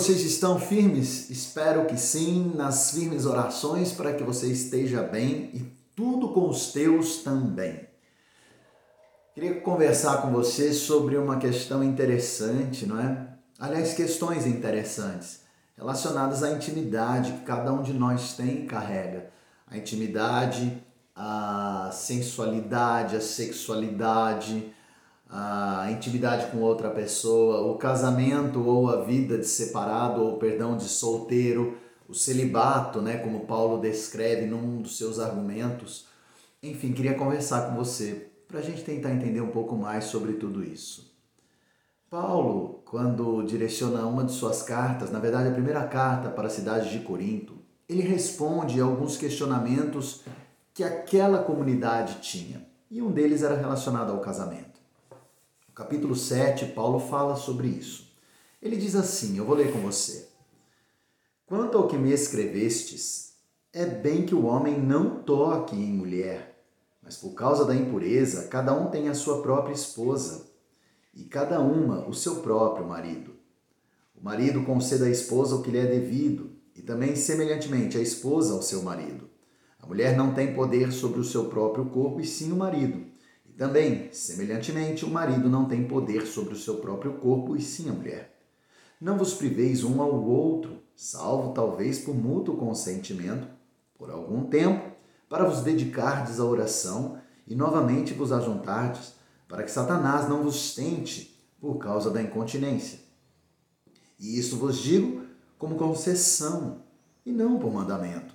vocês estão firmes? Espero que sim, nas firmes orações para que você esteja bem e tudo com os teus também. Queria conversar com você sobre uma questão interessante, não é? Aliás, questões interessantes relacionadas à intimidade que cada um de nós tem e carrega. A intimidade, a sensualidade, a sexualidade, a intimidade com outra pessoa, o casamento ou a vida de separado ou perdão de solteiro, o celibato, né, como Paulo descreve num dos seus argumentos. Enfim, queria conversar com você para a gente tentar entender um pouco mais sobre tudo isso. Paulo, quando direciona uma de suas cartas, na verdade a primeira carta para a cidade de Corinto, ele responde a alguns questionamentos que aquela comunidade tinha. E um deles era relacionado ao casamento capítulo 7, Paulo fala sobre isso. Ele diz assim: eu vou ler com você. Quanto ao que me escrevestes, é bem que o homem não toque em mulher, mas por causa da impureza, cada um tem a sua própria esposa, e cada uma o seu próprio marido. O marido conceda à esposa o que lhe é devido, e também, semelhantemente, a esposa ao seu marido. A mulher não tem poder sobre o seu próprio corpo, e sim o marido. Também, semelhantemente, o marido não tem poder sobre o seu próprio corpo e sim a mulher. Não vos priveis um ao outro, salvo talvez por mútuo consentimento, por algum tempo, para vos dedicardes à oração e novamente vos ajuntardes, para que Satanás não vos tente por causa da incontinência. E isso vos digo como concessão e não por mandamento.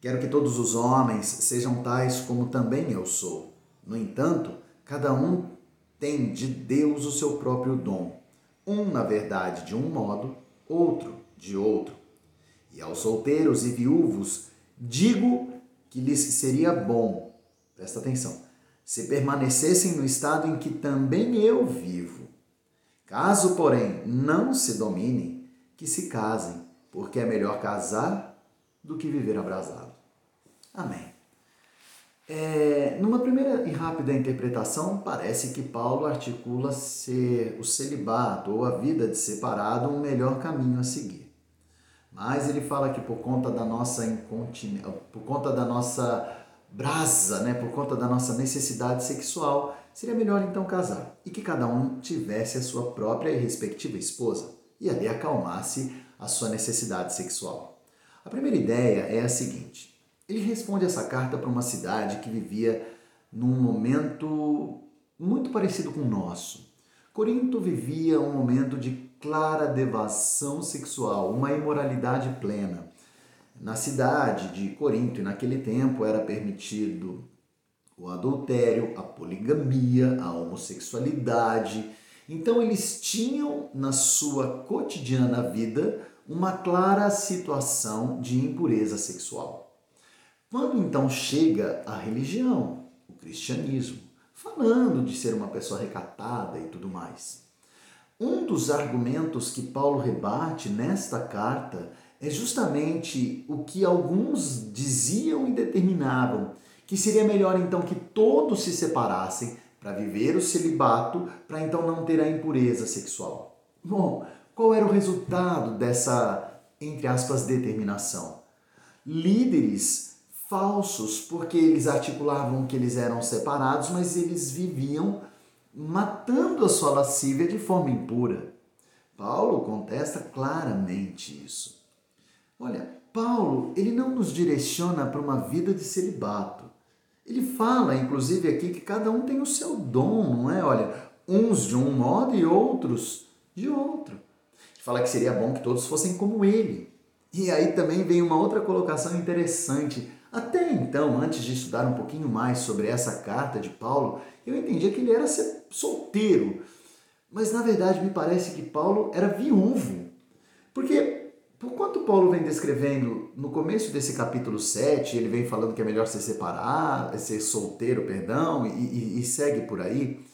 Quero que todos os homens sejam tais como também eu sou no entanto, cada um tem de Deus o seu próprio dom. Um, na verdade, de um modo, outro de outro. E aos solteiros e viúvos digo que lhes seria bom, presta atenção, se permanecessem no estado em que também eu vivo. Caso, porém, não se dominem, que se casem, porque é melhor casar do que viver abrasado. Amém. É, numa primeira e rápida interpretação, parece que Paulo articula ser o celibato ou a vida de separado um melhor caminho a seguir. Mas ele fala que por conta da nossa incontinência, por conta da nossa brasa, né, por conta da nossa necessidade sexual, seria melhor então casar e que cada um tivesse a sua própria e respectiva esposa e ali acalmasse a sua necessidade sexual. A primeira ideia é a seguinte: ele responde essa carta para uma cidade que vivia num momento muito parecido com o nosso. Corinto vivia um momento de clara devação sexual, uma imoralidade plena. Na cidade de Corinto, e naquele tempo, era permitido o adultério, a poligamia, a homossexualidade. Então, eles tinham na sua cotidiana vida uma clara situação de impureza sexual. Quando então chega a religião, o cristianismo, falando de ser uma pessoa recatada e tudo mais. Um dos argumentos que Paulo rebate nesta carta é justamente o que alguns diziam e determinavam, que seria melhor então que todos se separassem para viver o celibato, para então não ter a impureza sexual. Bom, qual era o resultado dessa, entre aspas, determinação? Líderes falsos, porque eles articulavam que eles eram separados, mas eles viviam matando a sua lascívia de forma impura. Paulo contesta claramente isso. Olha, Paulo, ele não nos direciona para uma vida de celibato. Ele fala, inclusive, aqui que cada um tem o seu dom, não é? Olha, uns de um modo e outros de outro. Ele fala que seria bom que todos fossem como ele. E aí também vem uma outra colocação interessante até então, antes de estudar um pouquinho mais sobre essa carta de Paulo, eu entendia que ele era solteiro. Mas na verdade me parece que Paulo era viúvo. Porque, por quanto Paulo vem descrevendo no começo desse capítulo 7, ele vem falando que é melhor ser separado, ser solteiro, perdão, e, e, e segue por aí,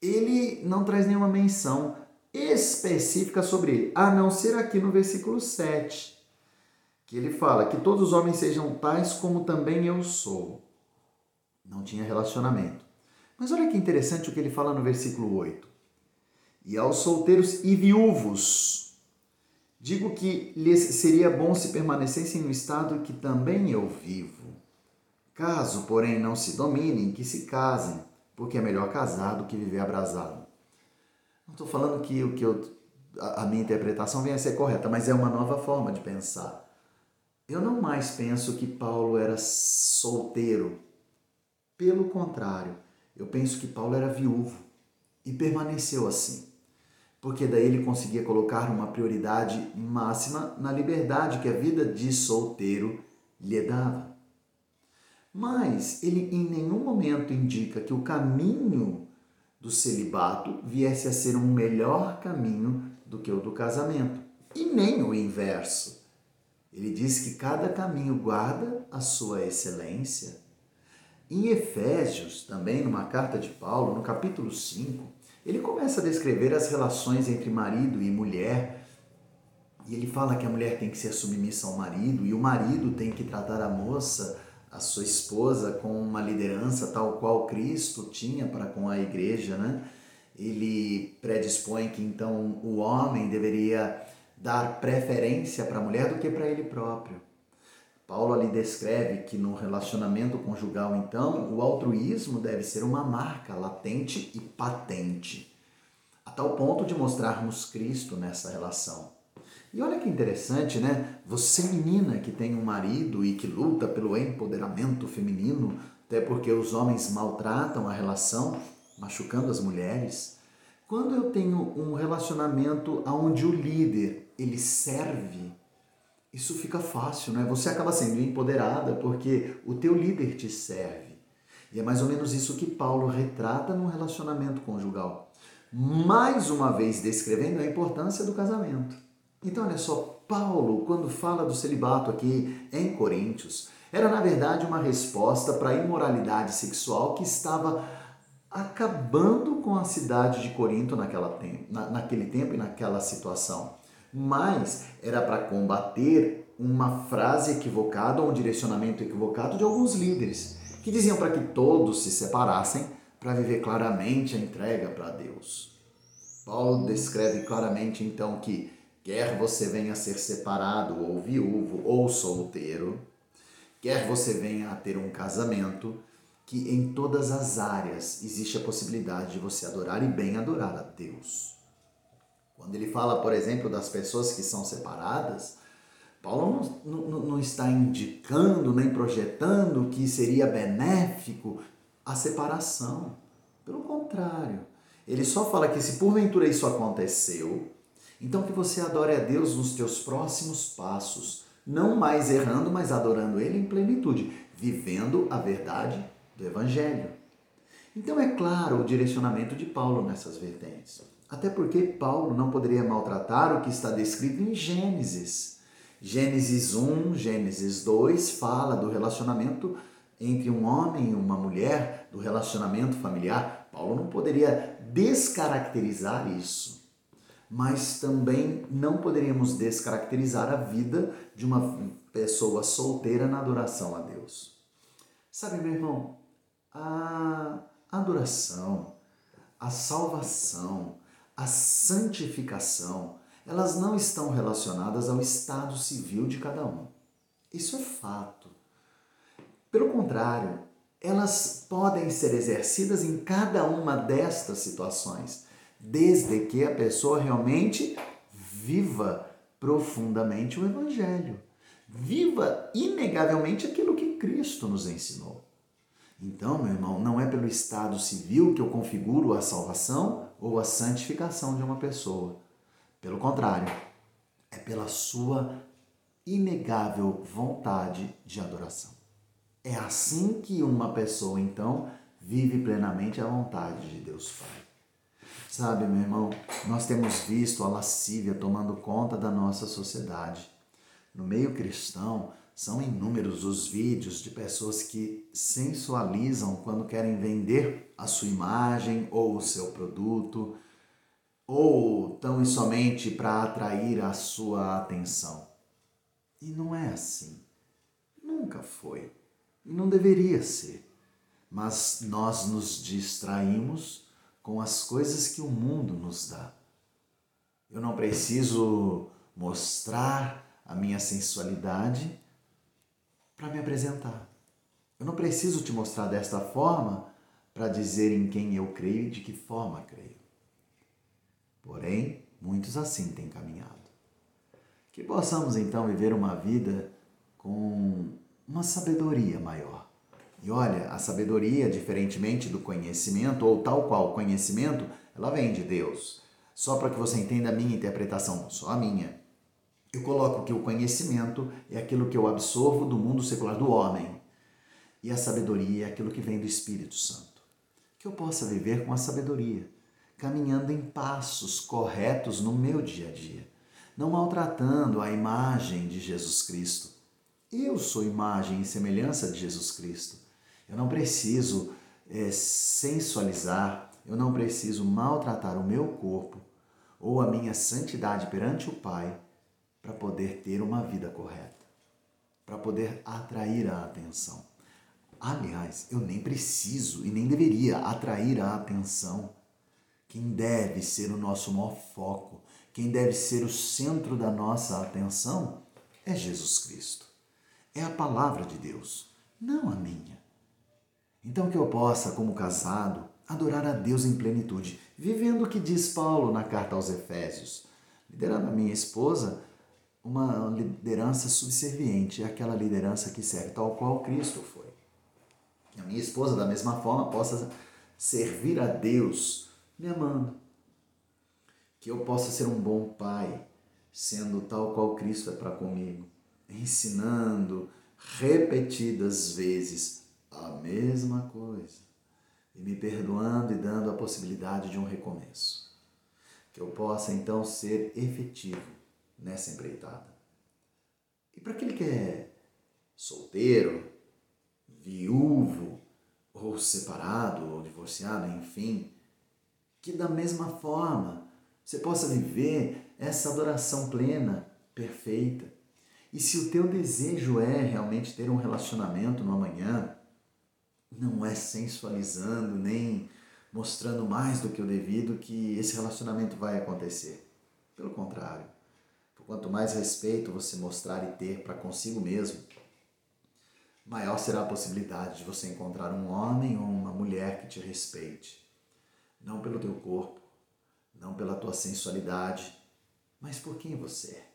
ele não traz nenhuma menção específica sobre ele, a não ser aqui no versículo 7 que ele fala que todos os homens sejam tais como também eu sou. Não tinha relacionamento. Mas olha que interessante o que ele fala no versículo 8. E aos solteiros e viúvos Digo que lhes seria bom se permanecessem no estado que também eu vivo. Caso, porém, não se dominem, que se casem, porque é melhor casar do que viver abrasado. Não estou falando que o que eu, a, minha interpretação venha a ser correta, mas é uma nova forma de pensar. Eu não mais penso que Paulo era solteiro. Pelo contrário, eu penso que Paulo era viúvo e permaneceu assim porque daí ele conseguia colocar uma prioridade máxima na liberdade que a vida de solteiro lhe dava. Mas ele em nenhum momento indica que o caminho do celibato viesse a ser um melhor caminho do que o do casamento, e nem o inverso. Ele diz que cada caminho guarda a sua excelência. Em Efésios, também numa carta de Paulo, no capítulo 5, ele começa a descrever as relações entre marido e mulher. E ele fala que a mulher tem que ser submissa ao marido e o marido tem que tratar a moça, a sua esposa, com uma liderança tal qual Cristo tinha para com a igreja, né? Ele predispõe que então o homem deveria dar preferência para a mulher do que para ele próprio. Paulo ali descreve que no relacionamento conjugal, então, o altruísmo deve ser uma marca latente e patente, a tal ponto de mostrarmos Cristo nessa relação. E olha que interessante, né? Você, menina que tem um marido e que luta pelo empoderamento feminino, até porque os homens maltratam a relação, machucando as mulheres. Quando eu tenho um relacionamento onde o líder ele serve isso fica fácil, né? Você acaba sendo empoderada porque o teu líder te serve. E é mais ou menos isso que Paulo retrata no relacionamento conjugal. Mais uma vez descrevendo a importância do casamento. Então, olha só, Paulo, quando fala do celibato aqui em Coríntios, era na verdade uma resposta para a imoralidade sexual que estava acabando com a cidade de Corinto naquela, naquele tempo e naquela situação mas era para combater uma frase equivocada ou um direcionamento equivocado de alguns líderes que diziam para que todos se separassem para viver claramente a entrega para Deus. Paulo descreve claramente então que quer você venha a ser separado ou viúvo ou solteiro, quer você venha a ter um casamento, que em todas as áreas existe a possibilidade de você adorar e bem adorar a Deus. Quando ele fala, por exemplo, das pessoas que são separadas, Paulo não, não, não está indicando nem projetando que seria benéfico a separação. Pelo contrário, ele só fala que se porventura isso aconteceu, então que você adore a Deus nos teus próximos passos, não mais errando, mas adorando Ele em plenitude, vivendo a verdade do Evangelho. Então é claro o direcionamento de Paulo nessas vertentes. Até porque Paulo não poderia maltratar o que está descrito em Gênesis. Gênesis 1, Gênesis 2 fala do relacionamento entre um homem e uma mulher, do relacionamento familiar. Paulo não poderia descaracterizar isso. Mas também não poderíamos descaracterizar a vida de uma pessoa solteira na adoração a Deus. Sabe, meu irmão, a adoração, a salvação, a santificação, elas não estão relacionadas ao estado civil de cada um. Isso é fato. Pelo contrário, elas podem ser exercidas em cada uma destas situações, desde que a pessoa realmente viva profundamente o Evangelho. Viva inegavelmente aquilo que Cristo nos ensinou. Então, meu irmão, não é pelo estado civil que eu configuro a salvação ou a santificação de uma pessoa. Pelo contrário, é pela sua inegável vontade de adoração. É assim que uma pessoa, então, vive plenamente a vontade de Deus Pai. Sabe, meu irmão, nós temos visto a lascívia tomando conta da nossa sociedade. No meio cristão, são inúmeros os vídeos de pessoas que sensualizam quando querem vender a sua imagem ou o seu produto, ou tão e somente para atrair a sua atenção. E não é assim. Nunca foi. E não deveria ser. Mas nós nos distraímos com as coisas que o mundo nos dá. Eu não preciso mostrar a minha sensualidade para me apresentar. Eu não preciso te mostrar desta forma para dizer em quem eu creio e de que forma creio. Porém, muitos assim têm caminhado. Que possamos então viver uma vida com uma sabedoria maior. E olha, a sabedoria, diferentemente do conhecimento, ou tal qual conhecimento, ela vem de Deus. Só para que você entenda a minha interpretação, só a minha. Eu coloco que o conhecimento é aquilo que eu absorvo do mundo secular do homem. E a sabedoria é aquilo que vem do Espírito Santo. Que eu possa viver com a sabedoria, caminhando em passos corretos no meu dia a dia, não maltratando a imagem de Jesus Cristo. Eu sou imagem e semelhança de Jesus Cristo. Eu não preciso é, sensualizar, eu não preciso maltratar o meu corpo ou a minha santidade perante o Pai para poder ter uma vida correta, para poder atrair a atenção. Aliás, eu nem preciso e nem deveria atrair a atenção. Quem deve ser o nosso maior foco, quem deve ser o centro da nossa atenção é Jesus Cristo. É a palavra de Deus, não a minha. Então que eu possa, como casado, adorar a Deus em plenitude, vivendo o que diz Paulo na carta aos Efésios, liderando a minha esposa uma liderança subserviente, é aquela liderança que serve, tal qual Cristo foi. A minha esposa, da mesma forma, possa servir a Deus me amando. Que eu possa ser um bom pai, sendo tal qual Cristo é para comigo, ensinando repetidas vezes a mesma coisa e me perdoando e dando a possibilidade de um recomeço. Que eu possa então ser efetivo nessa empreitada. E para aquele que é solteiro, viúvo, ou separado, ou divorciado, enfim, que da mesma forma você possa viver essa adoração plena, perfeita. E se o teu desejo é realmente ter um relacionamento no amanhã, não é sensualizando nem mostrando mais do que o devido que esse relacionamento vai acontecer. Pelo contrário, Quanto mais respeito você mostrar e ter para consigo mesmo, maior será a possibilidade de você encontrar um homem ou uma mulher que te respeite. Não pelo teu corpo, não pela tua sensualidade, mas por quem você é.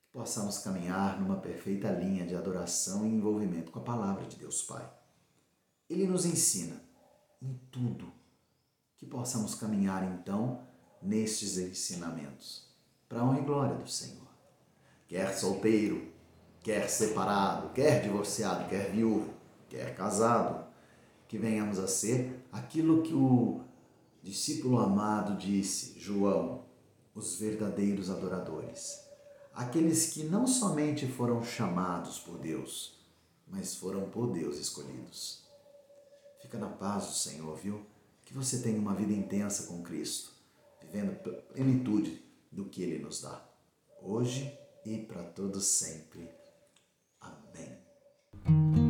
Que possamos caminhar numa perfeita linha de adoração e envolvimento com a palavra de Deus Pai. Ele nos ensina em tudo que possamos caminhar então nestes ensinamentos para a honra e glória do Senhor. Quer solteiro, quer separado, quer divorciado, quer viúvo, quer casado, que venhamos a ser aquilo que o discípulo amado disse, João, os verdadeiros adoradores. Aqueles que não somente foram chamados por Deus, mas foram por Deus escolhidos. Fica na paz do Senhor, viu? Que você tenha uma vida intensa com Cristo, vivendo plenitude do que Ele nos dá, hoje e para todos sempre. Amém.